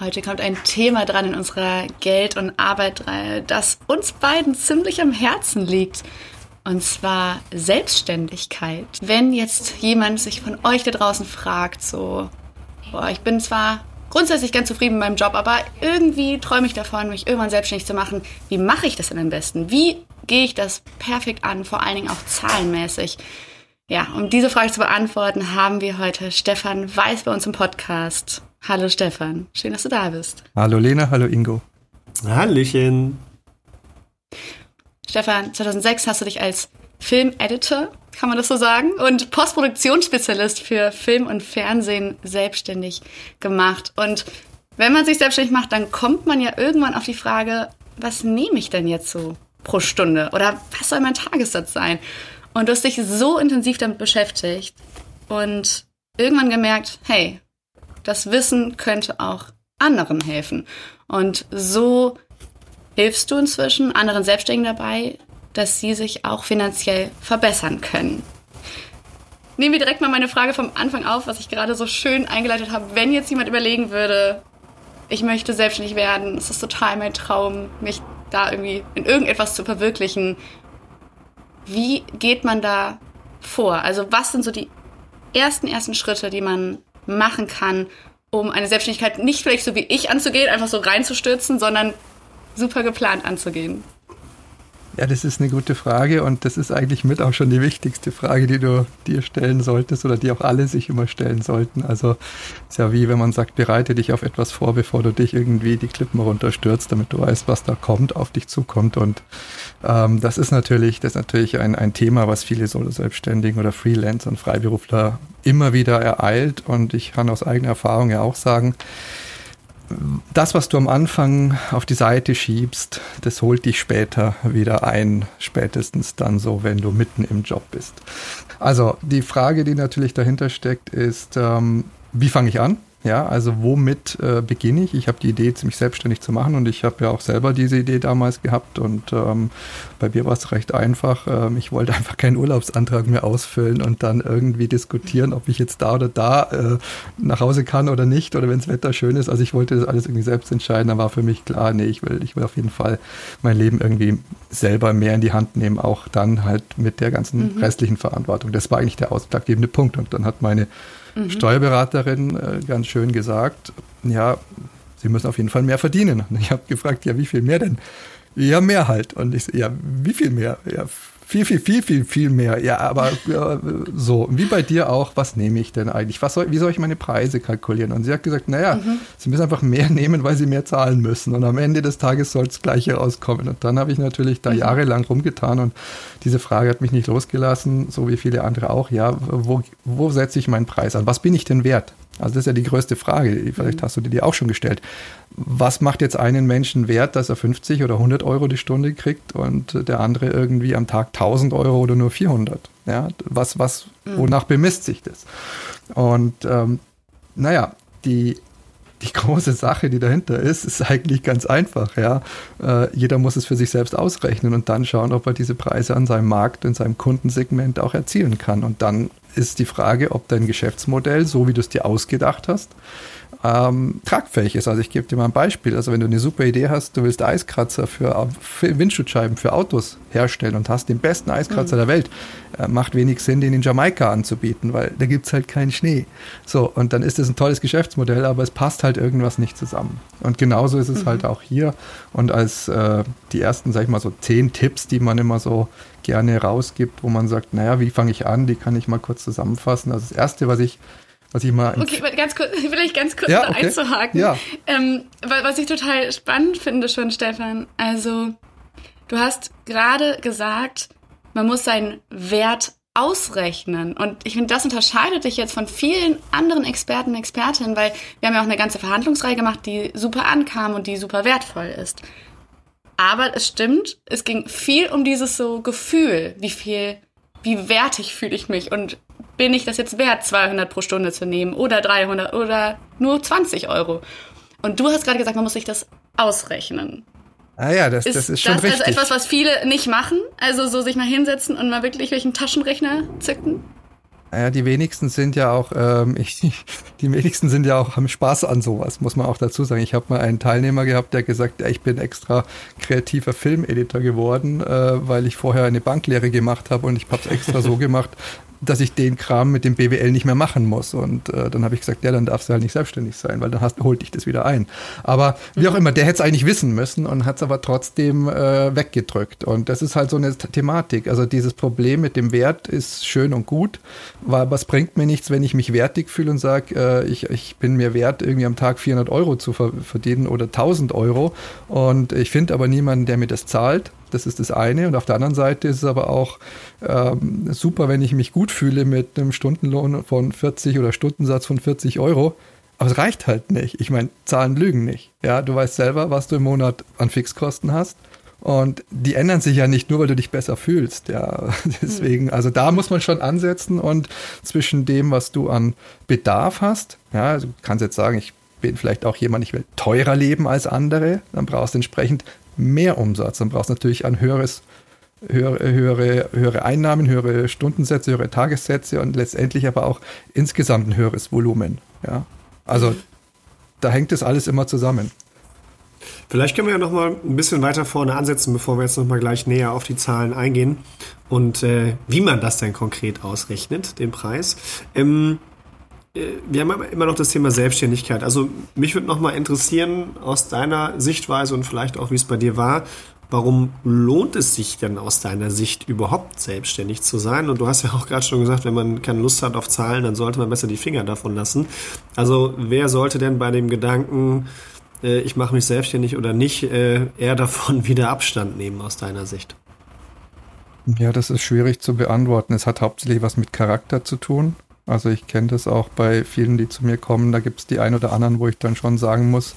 Heute kommt ein Thema dran in unserer Geld- und Arbeitreihe, das uns beiden ziemlich am Herzen liegt. Und zwar Selbstständigkeit. Wenn jetzt jemand sich von euch da draußen fragt, so, boah, ich bin zwar grundsätzlich ganz zufrieden mit meinem Job, aber irgendwie träume ich davon, mich irgendwann selbstständig zu machen. Wie mache ich das denn am besten? Wie gehe ich das perfekt an, vor allen Dingen auch zahlenmäßig? Ja, um diese Frage zu beantworten, haben wir heute Stefan Weiß bei uns im Podcast. Hallo Stefan, schön, dass du da bist. Hallo Lena, hallo Ingo. Hallöchen. Stefan, 2006 hast du dich als Filmeditor, kann man das so sagen, und Postproduktionsspezialist für Film und Fernsehen selbstständig gemacht. Und wenn man sich selbstständig macht, dann kommt man ja irgendwann auf die Frage, was nehme ich denn jetzt so pro Stunde? Oder was soll mein Tagessatz sein? Und du hast dich so intensiv damit beschäftigt und irgendwann gemerkt, hey, das Wissen könnte auch anderen helfen. Und so hilfst du inzwischen anderen Selbstständigen dabei, dass sie sich auch finanziell verbessern können. Nehmen wir direkt mal meine Frage vom Anfang auf, was ich gerade so schön eingeleitet habe. Wenn jetzt jemand überlegen würde, ich möchte selbstständig werden, es ist total mein Traum, mich da irgendwie in irgendetwas zu verwirklichen. Wie geht man da vor? Also was sind so die ersten, ersten Schritte, die man machen kann, um eine Selbstständigkeit nicht vielleicht so wie ich anzugehen, einfach so reinzustürzen, sondern super geplant anzugehen? Ja, das ist eine gute Frage und das ist eigentlich mit auch schon die wichtigste Frage, die du dir stellen solltest oder die auch alle sich immer stellen sollten. Also ist ja wie wenn man sagt, bereite dich auf etwas vor, bevor du dich irgendwie die Klippen runterstürzt, damit du weißt, was da kommt, auf dich zukommt. Und ähm, das ist natürlich, das ist natürlich ein, ein Thema, was viele Solo-Selbstständigen oder Freelancer und Freiberufler immer wieder ereilt. Und ich kann aus eigener Erfahrung ja auch sagen, das, was du am Anfang auf die Seite schiebst, das holt dich später wieder ein, spätestens dann so, wenn du mitten im Job bist. Also die Frage, die natürlich dahinter steckt, ist, ähm, wie fange ich an? Ja, also womit äh, beginne ich? Ich habe die Idee, mich selbstständig zu machen und ich habe ja auch selber diese Idee damals gehabt und ähm, bei mir war es recht einfach. Ähm, ich wollte einfach keinen Urlaubsantrag mehr ausfüllen und dann irgendwie diskutieren, ob ich jetzt da oder da äh, nach Hause kann oder nicht oder wenn das Wetter schön ist. Also ich wollte das alles irgendwie selbst entscheiden. Da war für mich klar, nee, ich will, ich will auf jeden Fall mein Leben irgendwie selber mehr in die Hand nehmen, auch dann halt mit der ganzen mhm. restlichen Verantwortung. Das war eigentlich der ausschlaggebende Punkt und dann hat meine mhm. Steuerberaterin äh, ganz schön gesagt, ja, Sie müssen auf jeden Fall mehr verdienen. Und ich habe gefragt, ja, wie viel mehr denn? Ja, mehr halt. Und ich so, ja, wie viel mehr? Ja, viel, viel, viel, viel, viel mehr. Ja, aber ja, so, wie bei dir auch, was nehme ich denn eigentlich? Was soll, wie soll ich meine Preise kalkulieren? Und sie hat gesagt, naja, mhm. sie müssen einfach mehr nehmen, weil sie mehr zahlen müssen. Und am Ende des Tages soll das Gleiche rauskommen. Und dann habe ich natürlich da mhm. jahrelang rumgetan und diese Frage hat mich nicht losgelassen, so wie viele andere auch. Ja, wo, wo setze ich meinen Preis an? Was bin ich denn wert? Also das ist ja die größte Frage. Vielleicht mhm. hast du dir die auch schon gestellt. Was macht jetzt einen Menschen wert, dass er 50 oder 100 Euro die Stunde kriegt und der andere irgendwie am Tag 1000 Euro oder nur 400? Ja, was, was, mhm. wonach bemisst sich das? Und ähm, naja, die, die große Sache, die dahinter ist, ist eigentlich ganz einfach. Ja? Äh, jeder muss es für sich selbst ausrechnen und dann schauen, ob er diese Preise an seinem Markt, in seinem Kundensegment auch erzielen kann. Und dann ist die Frage, ob dein Geschäftsmodell, so wie du es dir ausgedacht hast, ähm, tragfähig ist. Also ich gebe dir mal ein Beispiel. Also wenn du eine super Idee hast, du willst Eiskratzer für, für Windschutzscheiben für Autos herstellen und hast den besten Eiskratzer mhm. der Welt, äh, macht wenig Sinn, den in Jamaika anzubieten, weil da gibt es halt keinen Schnee. So, und dann ist das ein tolles Geschäftsmodell, aber es passt halt irgendwas nicht zusammen. Und genauso ist es mhm. halt auch hier. Und als äh, die ersten, sag ich mal, so zehn Tipps, die man immer so gerne rausgibt, wo man sagt, naja, wie fange ich an, die kann ich mal kurz zusammenfassen. Also das Erste, was ich was ich mal. Okay, ganz kurz, vielleicht ganz kurz ja, okay. einzuhaken. Ja. Ähm, was ich total spannend finde schon, Stefan. Also, du hast gerade gesagt, man muss seinen Wert ausrechnen. Und ich finde, das unterscheidet dich jetzt von vielen anderen Experten und Expertinnen, weil wir haben ja auch eine ganze Verhandlungsreihe gemacht, die super ankam und die super wertvoll ist. Aber es stimmt, es ging viel um dieses so Gefühl, wie viel, wie wertig fühle ich mich und bin ich das jetzt wert, 200 pro Stunde zu nehmen oder 300 oder nur 20 Euro. Und du hast gerade gesagt, man muss sich das ausrechnen. Ah ja, das ist, das ist schon das richtig. also etwas, was viele nicht machen? Also so sich mal hinsetzen und mal wirklich welchen Taschenrechner zücken? Ja, die wenigsten sind ja auch, ähm, ich, die wenigsten sind ja auch, haben Spaß an sowas, muss man auch dazu sagen. Ich habe mal einen Teilnehmer gehabt, der gesagt, ich bin extra kreativer Filmeditor geworden, äh, weil ich vorher eine Banklehre gemacht habe und ich habe es extra so gemacht, dass ich den Kram mit dem BWL nicht mehr machen muss. Und äh, dann habe ich gesagt, ja, dann darfst du halt nicht selbstständig sein, weil dann hast, holt dich das wieder ein. Aber wie auch immer, der hätte es eigentlich wissen müssen und hat es aber trotzdem äh, weggedrückt. Und das ist halt so eine Thematik. Also dieses Problem mit dem Wert ist schön und gut, aber es bringt mir nichts, wenn ich mich wertig fühle und sage, äh, ich, ich bin mir wert, irgendwie am Tag 400 Euro zu verdienen oder 1000 Euro. Und ich finde aber niemanden, der mir das zahlt. Das ist das eine. Und auf der anderen Seite ist es aber auch ähm, super, wenn ich mich gut fühle mit einem Stundenlohn von 40 oder Stundensatz von 40 Euro. Aber es reicht halt nicht. Ich meine, Zahlen lügen nicht. Ja, du weißt selber, was du im Monat an Fixkosten hast. Und die ändern sich ja nicht nur, weil du dich besser fühlst. Ja, deswegen, also da muss man schon ansetzen und zwischen dem, was du an Bedarf hast, ja, also du kannst jetzt sagen, ich bin vielleicht auch jemand, ich will teurer leben als andere, dann brauchst du entsprechend mehr Umsatz. Dann brauchst du natürlich ein höheres, höhere, höhere, höhere Einnahmen, höhere Stundensätze, höhere Tagessätze und letztendlich aber auch insgesamt ein höheres Volumen. Ja? Also da hängt das alles immer zusammen. Vielleicht können wir ja noch mal ein bisschen weiter vorne ansetzen, bevor wir jetzt noch mal gleich näher auf die Zahlen eingehen und äh, wie man das denn konkret ausrechnet, den Preis. Ähm, äh, wir haben immer noch das Thema Selbstständigkeit. Also mich würde noch mal interessieren aus deiner Sichtweise und vielleicht auch wie es bei dir war, warum lohnt es sich denn aus deiner Sicht überhaupt selbstständig zu sein? Und du hast ja auch gerade schon gesagt, wenn man keine Lust hat auf Zahlen, dann sollte man besser die Finger davon lassen. Also wer sollte denn bei dem Gedanken, äh, ich mache mich selbstständig oder nicht, äh, eher davon wieder Abstand nehmen aus deiner Sicht? Ja, das ist schwierig zu beantworten. Es hat hauptsächlich was mit Charakter zu tun. Also ich kenne das auch bei vielen, die zu mir kommen. Da gibt es die ein oder anderen, wo ich dann schon sagen muss,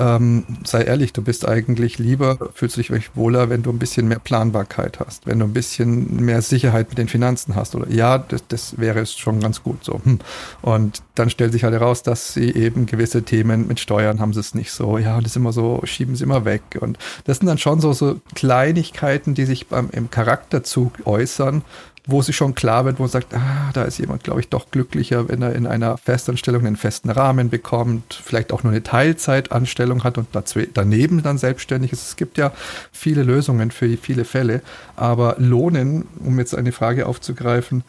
ähm, sei ehrlich, du bist eigentlich lieber, fühlst dich wirklich wohler, wenn du ein bisschen mehr Planbarkeit hast, wenn du ein bisschen mehr Sicherheit mit den Finanzen hast. Oder ja, das, das wäre schon ganz gut so. Hm. Und dann stellt sich halt heraus, dass sie eben gewisse Themen mit Steuern haben sie es nicht so. Ja, das ist immer so, schieben sie immer weg. Und das sind dann schon so, so Kleinigkeiten, die sich beim, im Charakterzug äußern, wo sie schon klar wird, wo man sagt, ah, da ist jemand, glaube ich, doch glücklicher, wenn er in einer Festanstellung einen festen Rahmen bekommt, vielleicht auch nur eine Teilzeitanstellung hat und daneben dann selbstständig ist. Es gibt ja viele Lösungen für viele Fälle, aber lohnen, um jetzt eine Frage aufzugreifen,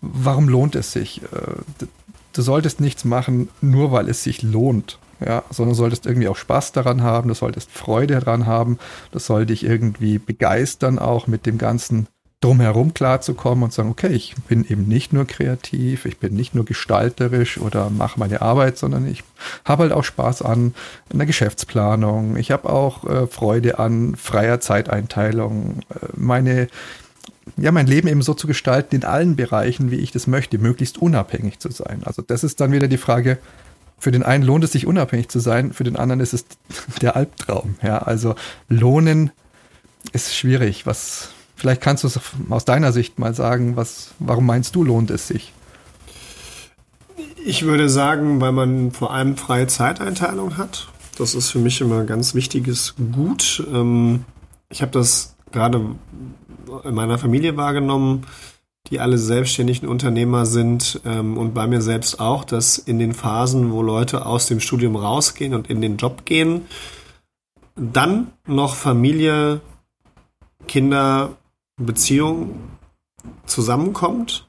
warum lohnt es sich? Äh, du solltest nichts machen, nur weil es sich lohnt. Ja, sondern solltest irgendwie auch Spaß daran haben, du solltest Freude daran haben, das soll dich irgendwie begeistern auch mit dem ganzen drumherum klarzukommen und sagen, okay, ich bin eben nicht nur kreativ, ich bin nicht nur gestalterisch oder mache meine Arbeit, sondern ich habe halt auch Spaß an einer Geschäftsplanung. Ich habe auch äh, Freude an freier Zeiteinteilung. Äh, meine ja, mein Leben eben so zu gestalten in allen Bereichen, wie ich das möchte, möglichst unabhängig zu sein. Also das ist dann wieder die Frage, für den einen lohnt es sich unabhängig zu sein, für den anderen ist es der Albtraum. Ja, also lohnen ist schwierig. Was, Vielleicht kannst du es aus deiner Sicht mal sagen, was, warum meinst du, lohnt es sich? Ich würde sagen, weil man vor allem freie Zeiteinteilung hat. Das ist für mich immer ein ganz wichtiges Gut. Ähm, ich habe das gerade in meiner Familie wahrgenommen, die alle selbstständigen Unternehmer sind ähm, und bei mir selbst auch, dass in den Phasen, wo Leute aus dem Studium rausgehen und in den Job gehen, dann noch Familie, Kinder Beziehung zusammenkommt,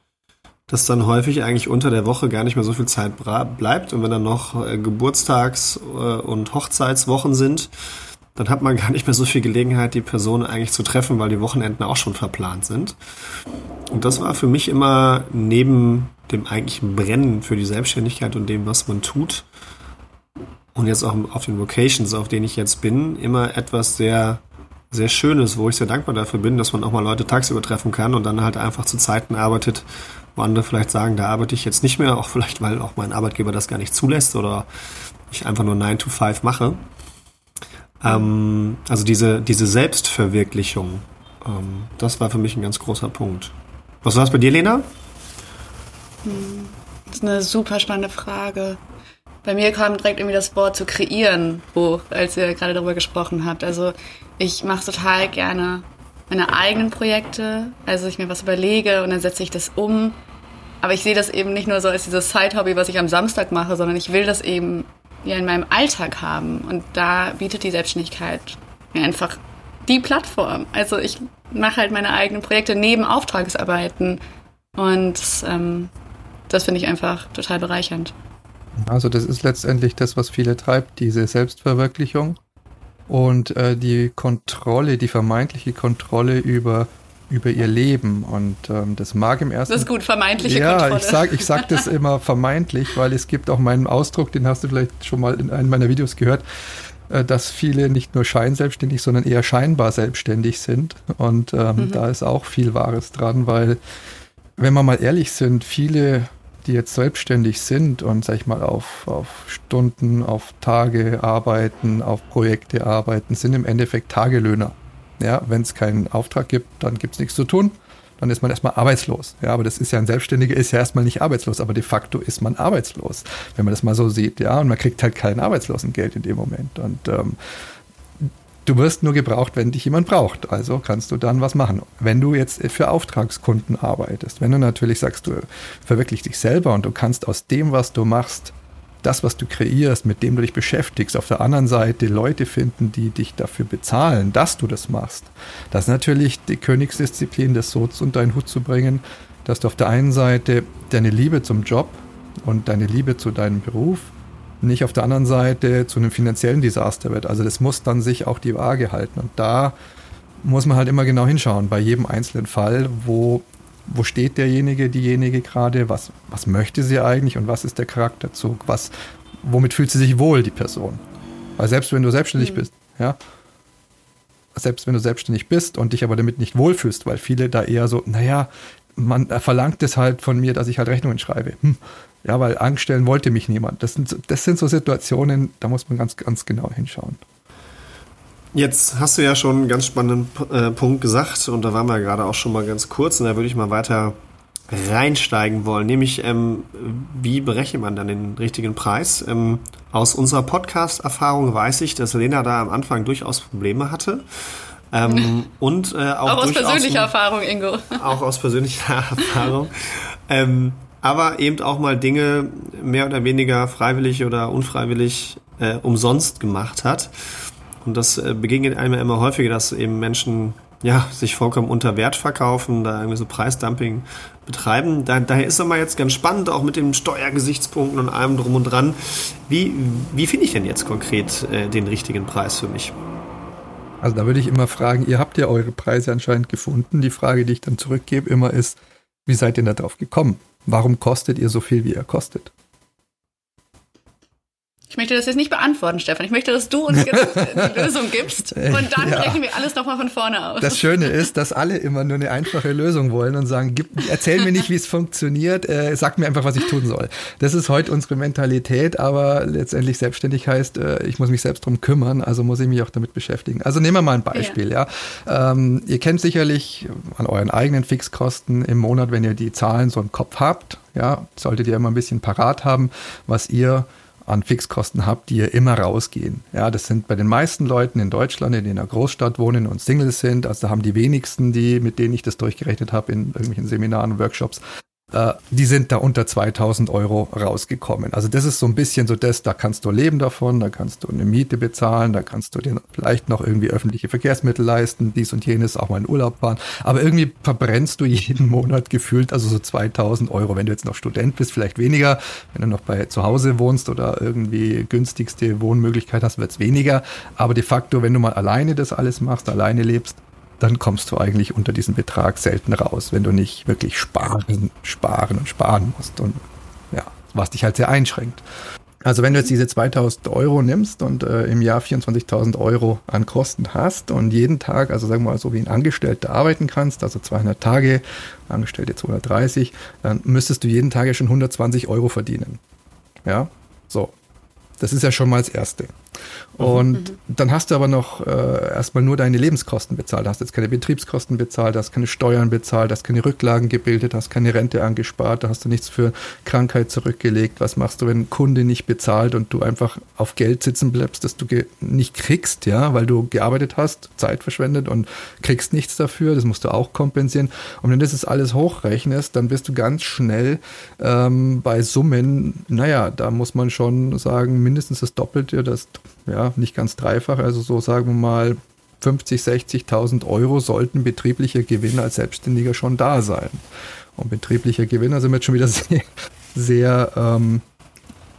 dass dann häufig eigentlich unter der Woche gar nicht mehr so viel Zeit bleibt und wenn dann noch äh, Geburtstags- äh, und Hochzeitswochen sind, dann hat man gar nicht mehr so viel Gelegenheit, die Person eigentlich zu treffen, weil die Wochenenden auch schon verplant sind. Und das war für mich immer neben dem eigentlichen Brennen für die Selbstständigkeit und dem, was man tut, und jetzt auch auf den Vocations, auf denen ich jetzt bin, immer etwas sehr sehr Schönes, wo ich sehr dankbar dafür bin, dass man auch mal Leute tagsüber treffen kann und dann halt einfach zu Zeiten arbeitet, wo andere vielleicht sagen, da arbeite ich jetzt nicht mehr, auch vielleicht, weil auch mein Arbeitgeber das gar nicht zulässt oder ich einfach nur 9 to 5 mache. Ähm, also diese, diese Selbstverwirklichung, ähm, das war für mich ein ganz großer Punkt. Was war es bei dir, Lena? Das ist eine super spannende Frage. Bei mir kam direkt irgendwie das Wort zu kreieren hoch, als ihr gerade darüber gesprochen habt. Also ich mache total gerne meine eigenen Projekte, also ich mir was überlege und dann setze ich das um. Aber ich sehe das eben nicht nur so als dieses Side-Hobby, was ich am Samstag mache, sondern ich will das eben ja in meinem Alltag haben. Und da bietet die Selbstständigkeit mir einfach die Plattform. Also ich mache halt meine eigenen Projekte neben Auftragsarbeiten und ähm, das finde ich einfach total bereichernd. Also das ist letztendlich das, was viele treibt, diese Selbstverwirklichung und äh, die Kontrolle, die vermeintliche Kontrolle über über ihr Leben und ähm, das mag im ersten. Das ist gut, vermeintliche ja, Kontrolle. Ja, ich sage ich sag das immer vermeintlich, weil es gibt auch meinen Ausdruck, den hast du vielleicht schon mal in einem meiner Videos gehört, äh, dass viele nicht nur scheinselbstständig, sondern eher scheinbar selbstständig sind und ähm, mhm. da ist auch viel Wahres dran, weil wenn wir mal ehrlich sind, viele die jetzt selbstständig sind und, sag ich mal, auf, auf Stunden, auf Tage arbeiten, auf Projekte arbeiten, sind im Endeffekt Tagelöhner. Ja, wenn es keinen Auftrag gibt, dann gibt es nichts zu tun. Dann ist man erstmal arbeitslos. Ja, aber das ist ja ein Selbstständiger, ist ja erstmal nicht arbeitslos, aber de facto ist man arbeitslos, wenn man das mal so sieht. Ja, und man kriegt halt kein Arbeitslosengeld in dem Moment. Und ähm, Du wirst nur gebraucht, wenn dich jemand braucht. Also kannst du dann was machen. Wenn du jetzt für Auftragskunden arbeitest, wenn du natürlich sagst, du verwirklichst dich selber und du kannst aus dem, was du machst, das, was du kreierst, mit dem du dich beschäftigst, auf der anderen Seite Leute finden, die dich dafür bezahlen, dass du das machst. Das ist natürlich die Königsdisziplin, das so unter einen Hut zu bringen, dass du auf der einen Seite deine Liebe zum Job und deine Liebe zu deinem Beruf nicht auf der anderen Seite zu einem finanziellen Desaster wird. Also das muss dann sich auch die Waage halten. Und da muss man halt immer genau hinschauen, bei jedem einzelnen Fall, wo, wo steht derjenige, diejenige gerade, was, was möchte sie eigentlich und was ist der Charakterzug, was, womit fühlt sie sich wohl, die Person. Weil selbst wenn du selbstständig mhm. bist, ja, selbst wenn du selbstständig bist und dich aber damit nicht wohlfühlst, weil viele da eher so, naja, man verlangt es halt von mir, dass ich halt Rechnungen schreibe. Hm, ja, weil anstellen wollte mich niemand. Das sind, das sind so Situationen, da muss man ganz, ganz genau hinschauen. Jetzt hast du ja schon einen ganz spannenden äh, Punkt gesagt und da waren wir gerade auch schon mal ganz kurz und da würde ich mal weiter reinsteigen wollen, nämlich ähm, wie berechnet man dann den richtigen Preis? Ähm, aus unserer Podcast-Erfahrung weiß ich, dass Lena da am Anfang durchaus Probleme hatte. Ähm, und äh, auch, auch aus persönlicher Erfahrung, Ingo. Auch aus persönlicher Erfahrung. Ähm, aber eben auch mal Dinge mehr oder weniger freiwillig oder unfreiwillig äh, umsonst gemacht hat. Und das äh, begegnet einem immer häufiger, dass eben Menschen ja, sich vollkommen unter Wert verkaufen, da irgendwie so Preisdumping betreiben. Da, daher ist es mal jetzt ganz spannend, auch mit den Steuergesichtspunkten und allem drum und dran. Wie, wie finde ich denn jetzt konkret äh, den richtigen Preis für mich? Also da würde ich immer fragen, ihr habt ja eure Preise anscheinend gefunden. Die Frage, die ich dann zurückgebe, immer ist, wie seid ihr da drauf gekommen? Warum kostet ihr so viel, wie ihr kostet? Ich möchte das jetzt nicht beantworten, Stefan. Ich möchte, dass du uns jetzt die Lösung gibst und dann ja. rechnen wir alles nochmal von vorne aus. Das Schöne ist, dass alle immer nur eine einfache Lösung wollen und sagen, gib, erzähl mir nicht, wie es funktioniert, äh, sag mir einfach, was ich tun soll. Das ist heute unsere Mentalität, aber letztendlich selbstständig heißt, äh, ich muss mich selbst drum kümmern, also muss ich mich auch damit beschäftigen. Also nehmen wir mal ein Beispiel, ja. ja. Ähm, ihr kennt sicherlich an euren eigenen Fixkosten im Monat, wenn ihr die Zahlen so im Kopf habt, ja, solltet ihr immer ein bisschen parat haben, was ihr an Fixkosten habt, die ihr immer rausgehen. Ja, das sind bei den meisten Leuten in Deutschland, die in einer Großstadt wohnen und Singles sind, also haben die wenigsten, die, mit denen ich das durchgerechnet habe in irgendwelchen Seminaren, Workshops, äh, die sind da unter 2000 Euro rausgekommen. Also das ist so ein bisschen so das, da kannst du leben davon, da kannst du eine Miete bezahlen, da kannst du dir vielleicht noch irgendwie öffentliche Verkehrsmittel leisten, dies und jenes, auch mal in Urlaub fahren. Aber irgendwie verbrennst du jeden Monat gefühlt also so 2000 Euro. Wenn du jetzt noch Student bist, vielleicht weniger. Wenn du noch bei zu Hause wohnst oder irgendwie günstigste Wohnmöglichkeit hast, wird es weniger. Aber de facto, wenn du mal alleine das alles machst, alleine lebst, dann kommst du eigentlich unter diesen Betrag selten raus, wenn du nicht wirklich sparen, sparen und sparen musst und ja, was dich halt sehr einschränkt. Also wenn du jetzt diese 2000 Euro nimmst und äh, im Jahr 24.000 Euro an Kosten hast und jeden Tag, also sagen wir mal so wie ein Angestellter arbeiten kannst, also 200 Tage, Angestellte 230, dann müsstest du jeden Tag ja schon 120 Euro verdienen. Ja, so. Das ist ja schon mal das Erste. Und mhm. dann hast du aber noch äh, erstmal nur deine Lebenskosten bezahlt. Hast jetzt keine Betriebskosten bezahlt, hast keine Steuern bezahlt, hast keine Rücklagen gebildet, hast keine Rente angespart, da hast du nichts für Krankheit zurückgelegt. Was machst du, wenn ein Kunde nicht bezahlt und du einfach auf Geld sitzen bleibst, das du nicht kriegst, ja, weil du gearbeitet hast, Zeit verschwendet und kriegst nichts dafür. Das musst du auch kompensieren. Und wenn du das alles hochrechnest, dann bist du ganz schnell ähm, bei Summen, naja, da muss man schon sagen, mindestens das Doppelte, das ja, nicht ganz dreifach, also so sagen wir mal 50, 60.000 Euro sollten betrieblicher Gewinn als Selbstständiger schon da sein. Und betrieblicher Gewinn, also jetzt schon wieder sehr, sehr ähm,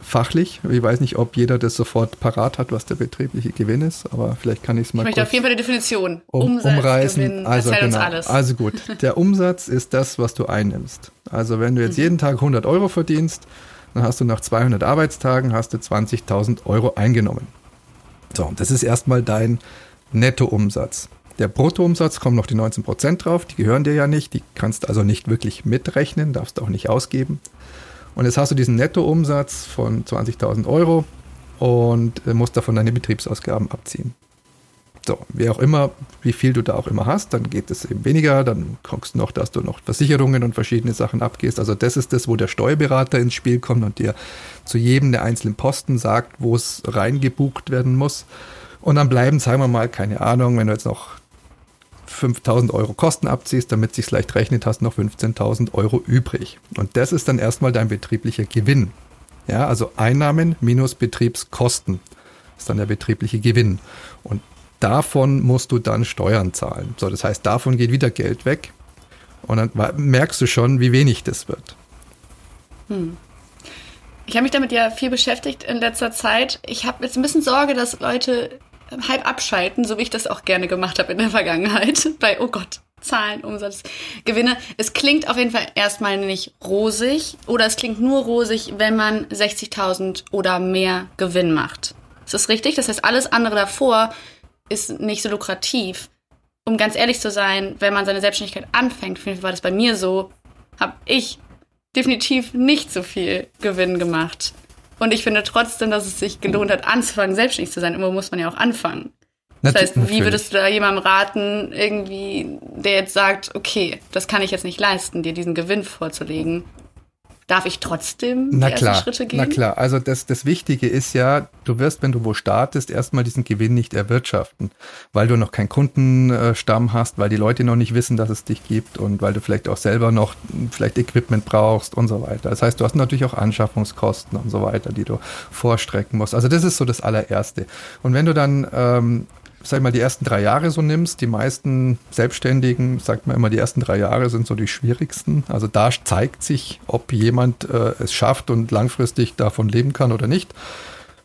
fachlich. Ich weiß nicht, ob jeder das sofort parat hat, was der betriebliche Gewinn ist, aber vielleicht kann ich es mal. Ich möchte auf jeden Fall die Definition um, Umsatz, umreißen. Gewinn, also, genau. also gut, der Umsatz ist das, was du einnimmst. Also wenn du jetzt mhm. jeden Tag 100 Euro verdienst, dann hast du nach 200 Arbeitstagen hast du 20.000 Euro eingenommen. So, das ist erstmal dein Nettoumsatz. Der Bruttoumsatz kommen noch die 19% drauf, die gehören dir ja nicht, die kannst du also nicht wirklich mitrechnen, darfst du auch nicht ausgeben. Und jetzt hast du diesen Nettoumsatz von 20.000 Euro und musst davon deine Betriebsausgaben abziehen. So, wie auch immer, wie viel du da auch immer hast, dann geht es eben weniger, dann guckst du noch, dass du noch Versicherungen und verschiedene Sachen abgehst. Also das ist das, wo der Steuerberater ins Spiel kommt und dir zu jedem der einzelnen Posten sagt, wo es reingebucht werden muss. Und dann bleiben, sagen wir mal, keine Ahnung, wenn du jetzt noch 5000 Euro Kosten abziehst, damit sich leicht rechnet, hast noch 15.000 Euro übrig. Und das ist dann erstmal dein betrieblicher Gewinn. Ja, also Einnahmen minus Betriebskosten ist dann der betriebliche Gewinn. Und davon musst du dann Steuern zahlen. So, das heißt, davon geht wieder Geld weg. Und dann merkst du schon, wie wenig das wird. Hm. Ich habe mich damit ja viel beschäftigt in letzter Zeit. Ich habe jetzt ein bisschen Sorge, dass Leute halb abschalten, so wie ich das auch gerne gemacht habe in der Vergangenheit. Bei, oh Gott, Zahlen, Umsatz, Gewinne. Es klingt auf jeden Fall erstmal nicht rosig oder es klingt nur rosig, wenn man 60.000 oder mehr Gewinn macht. Ist das richtig? Das heißt, alles andere davor ist nicht so lukrativ. Um ganz ehrlich zu sein, wenn man seine Selbstständigkeit anfängt, war das bei mir so, habe ich definitiv nicht so viel Gewinn gemacht. Und ich finde trotzdem, dass es sich gelohnt hat, anzufangen, selbstständig zu sein. Immer muss man ja auch anfangen. Das heißt, wie würdest du da jemandem raten, irgendwie, der jetzt sagt, okay, das kann ich jetzt nicht leisten, dir diesen Gewinn vorzulegen? Darf ich trotzdem na die klar, Schritte gehen? Na klar, also das, das Wichtige ist ja, du wirst, wenn du wo startest, erstmal diesen Gewinn nicht erwirtschaften, weil du noch keinen Kundenstamm hast, weil die Leute noch nicht wissen, dass es dich gibt und weil du vielleicht auch selber noch vielleicht Equipment brauchst und so weiter. Das heißt, du hast natürlich auch Anschaffungskosten und so weiter, die du vorstrecken musst. Also das ist so das allererste. Und wenn du dann ähm, sag ich mal, die ersten drei Jahre so nimmst, die meisten Selbstständigen, sagt man immer, die ersten drei Jahre sind so die schwierigsten. Also da zeigt sich, ob jemand äh, es schafft und langfristig davon leben kann oder nicht.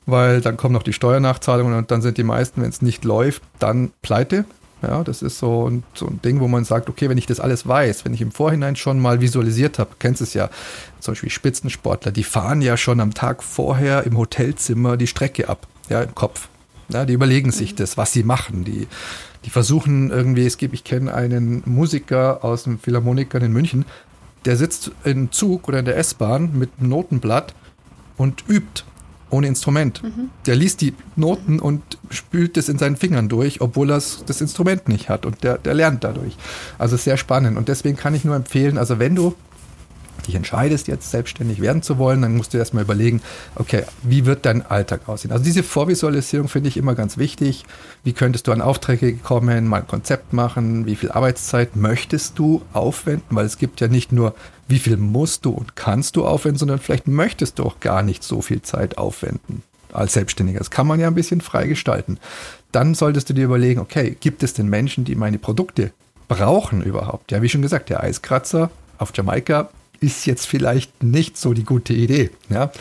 Weil dann kommen noch die Steuernachzahlungen und dann sind die meisten, wenn es nicht läuft, dann pleite. Ja, das ist so ein, so ein Ding, wo man sagt, okay, wenn ich das alles weiß, wenn ich im Vorhinein schon mal visualisiert habe, kennst es ja, zum Beispiel Spitzensportler, die fahren ja schon am Tag vorher im Hotelzimmer die Strecke ab, ja, im Kopf. Ja, die überlegen sich das, was sie machen. Die, die versuchen irgendwie, es gibt, ich kenne einen Musiker aus dem Philharmoniker in München, der sitzt im Zug oder in der S-Bahn mit einem Notenblatt und übt ohne Instrument. Mhm. Der liest die Noten und spült es in seinen Fingern durch, obwohl er das Instrument nicht hat und der, der lernt dadurch. Also sehr spannend und deswegen kann ich nur empfehlen, also wenn du dich entscheidest, jetzt selbstständig werden zu wollen, dann musst du erstmal überlegen, okay, wie wird dein Alltag aussehen? Also diese Vorvisualisierung finde ich immer ganz wichtig. Wie könntest du an Aufträge kommen, mal ein Konzept machen? Wie viel Arbeitszeit möchtest du aufwenden? Weil es gibt ja nicht nur, wie viel musst du und kannst du aufwenden, sondern vielleicht möchtest du auch gar nicht so viel Zeit aufwenden als Selbstständiger. Das kann man ja ein bisschen frei gestalten. Dann solltest du dir überlegen, okay, gibt es denn Menschen, die meine Produkte brauchen überhaupt? Ja, wie schon gesagt, der Eiskratzer auf Jamaika ist jetzt vielleicht nicht so die gute Idee. Ja?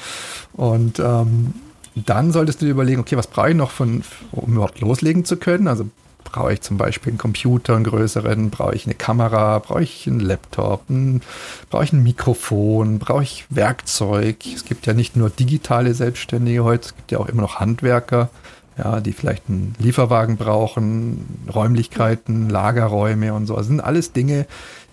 Und ähm, dann solltest du dir überlegen, okay, was brauche ich noch, von, um überhaupt loslegen zu können? Also brauche ich zum Beispiel einen Computer, einen größeren, brauche ich eine Kamera, brauche ich einen Laptop, ein, brauche ich ein Mikrofon, brauche ich Werkzeug. Es gibt ja nicht nur digitale Selbstständige heute, es gibt ja auch immer noch Handwerker, ja, die vielleicht einen Lieferwagen brauchen, Räumlichkeiten, Lagerräume und so. Das sind alles Dinge,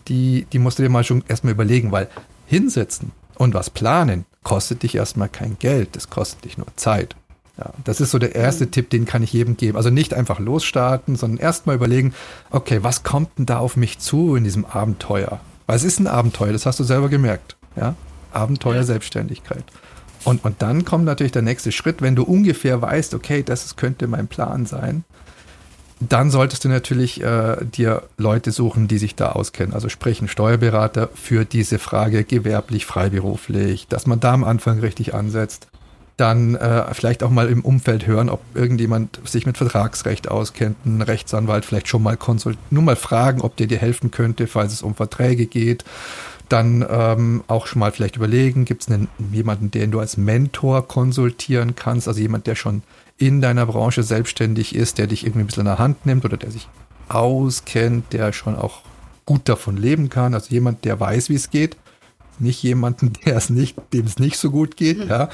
die, die musst du dir mal schon erstmal überlegen, weil hinsetzen und was planen kostet dich erstmal kein Geld, das kostet dich nur Zeit. Ja, das ist so der erste mhm. Tipp, den kann ich jedem geben. Also nicht einfach losstarten, sondern erstmal überlegen, okay, was kommt denn da auf mich zu in diesem Abenteuer? Weil es ist ein Abenteuer, das hast du selber gemerkt. Ja? Abenteuer ja. Selbstständigkeit. Und, und dann kommt natürlich der nächste Schritt, wenn du ungefähr weißt, okay, das könnte mein Plan sein, dann solltest du natürlich äh, dir Leute suchen, die sich da auskennen. Also sprich ein Steuerberater für diese Frage gewerblich, freiberuflich, dass man da am Anfang richtig ansetzt dann äh, vielleicht auch mal im Umfeld hören, ob irgendjemand sich mit Vertragsrecht auskennt, ein Rechtsanwalt vielleicht schon mal konsultieren, nur mal fragen, ob der dir helfen könnte, falls es um Verträge geht. Dann ähm, auch schon mal vielleicht überlegen, gibt es jemanden, den du als Mentor konsultieren kannst, also jemand, der schon in deiner Branche selbstständig ist, der dich irgendwie ein bisschen in der Hand nimmt oder der sich auskennt, der schon auch gut davon leben kann, also jemand, der weiß, wie es geht nicht jemanden, der es nicht, dem es nicht so gut geht. Mhm. Ja.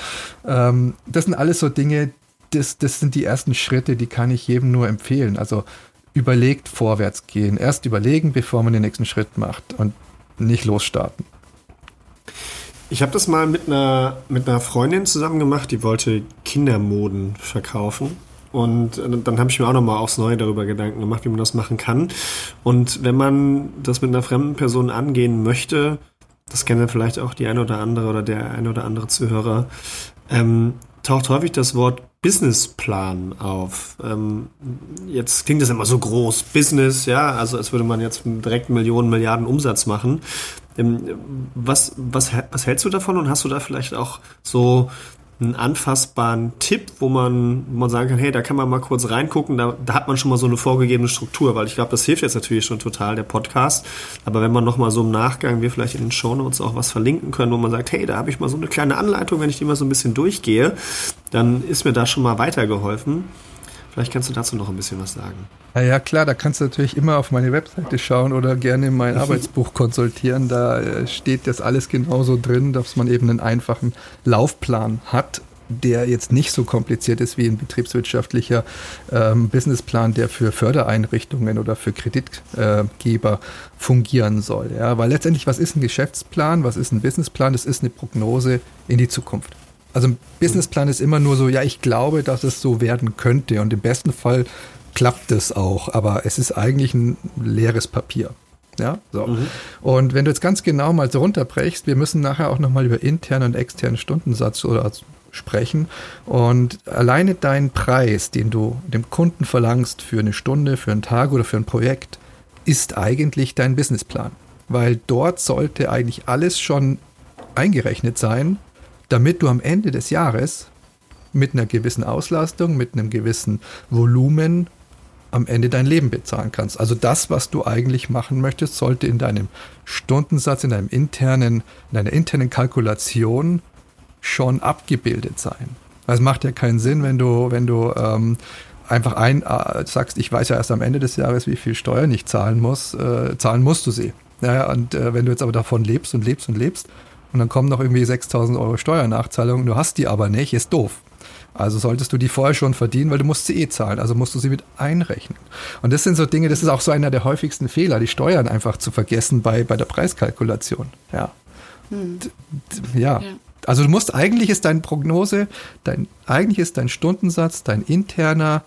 Ähm, das sind alles so Dinge, das, das sind die ersten Schritte, die kann ich jedem nur empfehlen. Also überlegt vorwärts gehen. Erst überlegen, bevor man den nächsten Schritt macht und nicht losstarten. Ich habe das mal mit einer, mit einer Freundin zusammen gemacht, die wollte Kindermoden verkaufen. Und äh, dann habe ich mir auch nochmal aufs Neue darüber Gedanken gemacht, wie man das machen kann. Und wenn man das mit einer fremden Person angehen möchte, das kennen vielleicht auch die eine oder andere oder der eine oder andere Zuhörer, ähm, taucht häufig das Wort Businessplan auf. Ähm, jetzt klingt das immer so groß, Business, ja, also als würde man jetzt direkt Millionen, Milliarden Umsatz machen. Ähm, was, was, was hältst du davon und hast du da vielleicht auch so einen anfassbaren Tipp, wo man, wo man sagen kann, hey, da kann man mal kurz reingucken, da, da hat man schon mal so eine vorgegebene Struktur, weil ich glaube, das hilft jetzt natürlich schon total, der Podcast. Aber wenn man nochmal so im Nachgang, wir vielleicht in den Shownotes auch was verlinken können, wo man sagt, hey, da habe ich mal so eine kleine Anleitung, wenn ich die mal so ein bisschen durchgehe, dann ist mir da schon mal weitergeholfen. Vielleicht kannst du dazu noch ein bisschen was sagen. Ja, ja, klar, da kannst du natürlich immer auf meine Webseite schauen oder gerne in mein Arbeitsbuch konsultieren. Da äh, steht das alles genauso drin, dass man eben einen einfachen Laufplan hat, der jetzt nicht so kompliziert ist wie ein betriebswirtschaftlicher ähm, Businessplan, der für Fördereinrichtungen oder für Kreditgeber fungieren soll. Ja, weil letztendlich, was ist ein Geschäftsplan, was ist ein Businessplan? Das ist eine Prognose in die Zukunft. Also ein Businessplan ist immer nur so, ja, ich glaube, dass es so werden könnte und im besten Fall klappt es auch, aber es ist eigentlich ein leeres Papier. Ja, so. Mhm. Und wenn du jetzt ganz genau mal so runterbrechst, wir müssen nachher auch nochmal über internen und externen Stundensatz oder sprechen. Und alleine dein Preis, den du dem Kunden verlangst für eine Stunde, für einen Tag oder für ein Projekt, ist eigentlich dein Businessplan. Weil dort sollte eigentlich alles schon eingerechnet sein, damit du am Ende des Jahres mit einer gewissen Auslastung, mit einem gewissen Volumen am Ende dein Leben bezahlen kannst. Also das, was du eigentlich machen möchtest, sollte in deinem Stundensatz, in deinem internen, in deiner internen Kalkulation schon abgebildet sein. Es macht ja keinen Sinn, wenn du, wenn du ähm, einfach ein äh, sagst, ich weiß ja erst am Ende des Jahres, wie viel Steuern ich zahlen muss, äh, zahlen musst du sie. Ja, und äh, wenn du jetzt aber davon lebst und lebst und lebst, und dann kommen noch irgendwie 6000 Euro Steuernachzahlung, du hast die aber nicht, ist doof. Also solltest du die vorher schon verdienen, weil du musst sie eh zahlen, also musst du sie mit einrechnen. Und das sind so Dinge, das ist auch so einer der häufigsten Fehler, die Steuern einfach zu vergessen bei, bei der Preiskalkulation. Ja. Hm. ja. ja. Also du musst, eigentlich ist deine Prognose, dein, eigentlich ist dein Stundensatz, dein interner,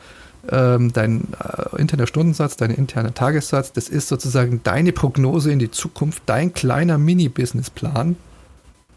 ähm, dein äh, interner Stundensatz, dein interner Tagessatz, das ist sozusagen deine Prognose in die Zukunft, dein kleiner Mini-Businessplan,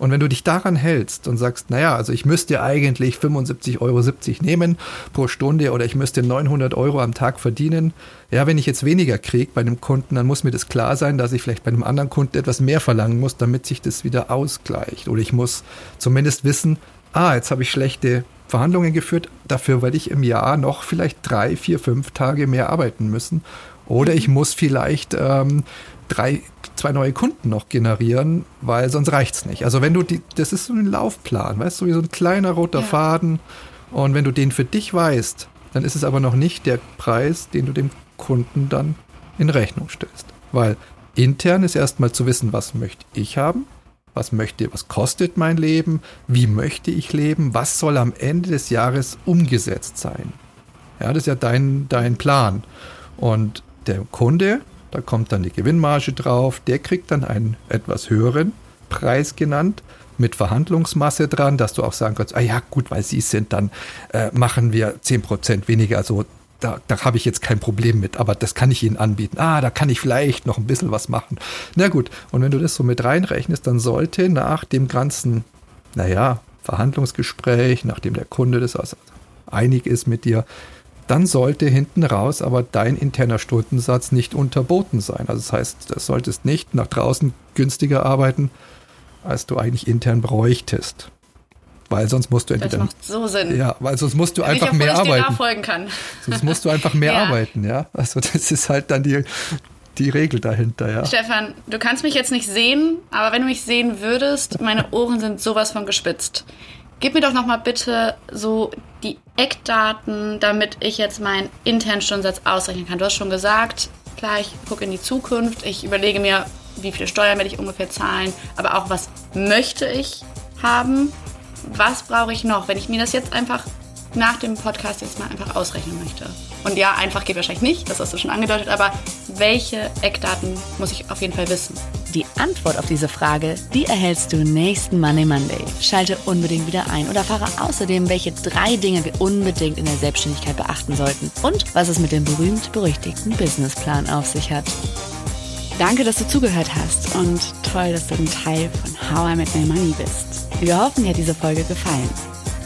und wenn du dich daran hältst und sagst, naja, also ich müsste eigentlich 75,70 Euro nehmen pro Stunde oder ich müsste 900 Euro am Tag verdienen. Ja, wenn ich jetzt weniger kriege bei einem Kunden, dann muss mir das klar sein, dass ich vielleicht bei einem anderen Kunden etwas mehr verlangen muss, damit sich das wieder ausgleicht. Oder ich muss zumindest wissen, ah, jetzt habe ich schlechte Verhandlungen geführt, dafür werde ich im Jahr noch vielleicht drei, vier, fünf Tage mehr arbeiten müssen. Oder ich muss vielleicht ähm, drei, zwei neue Kunden noch generieren, weil sonst reicht es nicht. Also wenn du die, das ist so ein Laufplan, weißt du, wie so ein kleiner roter ja. Faden. Und wenn du den für dich weißt, dann ist es aber noch nicht der Preis, den du dem Kunden dann in Rechnung stellst. Weil intern ist erstmal zu wissen, was möchte ich haben, was möchte, was kostet mein Leben, wie möchte ich leben, was soll am Ende des Jahres umgesetzt sein. Ja, das ist ja dein, dein Plan. Und der Kunde da kommt dann die Gewinnmarge drauf. Der kriegt dann einen etwas höheren Preis genannt, mit Verhandlungsmasse dran, dass du auch sagen kannst, ah ja, gut, weil sie sind, dann äh, machen wir 10% weniger. Also da, da habe ich jetzt kein Problem mit, aber das kann ich Ihnen anbieten. Ah, da kann ich vielleicht noch ein bisschen was machen. Na gut, und wenn du das so mit reinrechnest, dann sollte nach dem ganzen, naja, Verhandlungsgespräch, nachdem der Kunde das also einig ist mit dir, dann sollte hinten raus aber dein interner Stundensatz nicht unterboten sein. Also das heißt, du solltest nicht nach draußen günstiger arbeiten, als du eigentlich intern bräuchtest. Weil sonst musst du entweder. Das macht so Sinn. Ja, weil sonst musst du einfach mehr arbeiten. Kann. Sonst musst du einfach mehr ja. arbeiten, ja. Also das ist halt dann die, die Regel dahinter, ja. Stefan, du kannst mich jetzt nicht sehen, aber wenn du mich sehen würdest, meine Ohren sind sowas von gespitzt. Gib mir doch noch mal bitte so die Eckdaten, damit ich jetzt meinen internen Stundensatz ausrechnen kann. Du hast schon gesagt, klar, ich gucke in die Zukunft, ich überlege mir, wie viele Steuern werde ich ungefähr zahlen, aber auch was möchte ich haben was brauche ich noch, wenn ich mir das jetzt einfach nach dem Podcast jetzt mal einfach ausrechnen möchte? Und ja, einfach geht wahrscheinlich nicht, das hast du schon angedeutet, aber welche Eckdaten muss ich auf jeden Fall wissen? Die Antwort auf diese Frage, die erhältst du nächsten Monday Monday. Schalte unbedingt wieder ein und erfahre außerdem, welche drei Dinge wir unbedingt in der Selbstständigkeit beachten sollten und was es mit dem berühmt-berüchtigten Businessplan auf sich hat. Danke, dass du zugehört hast und toll, dass du ein Teil von How I Met My Money bist. Wir hoffen, dir hat diese Folge gefallen.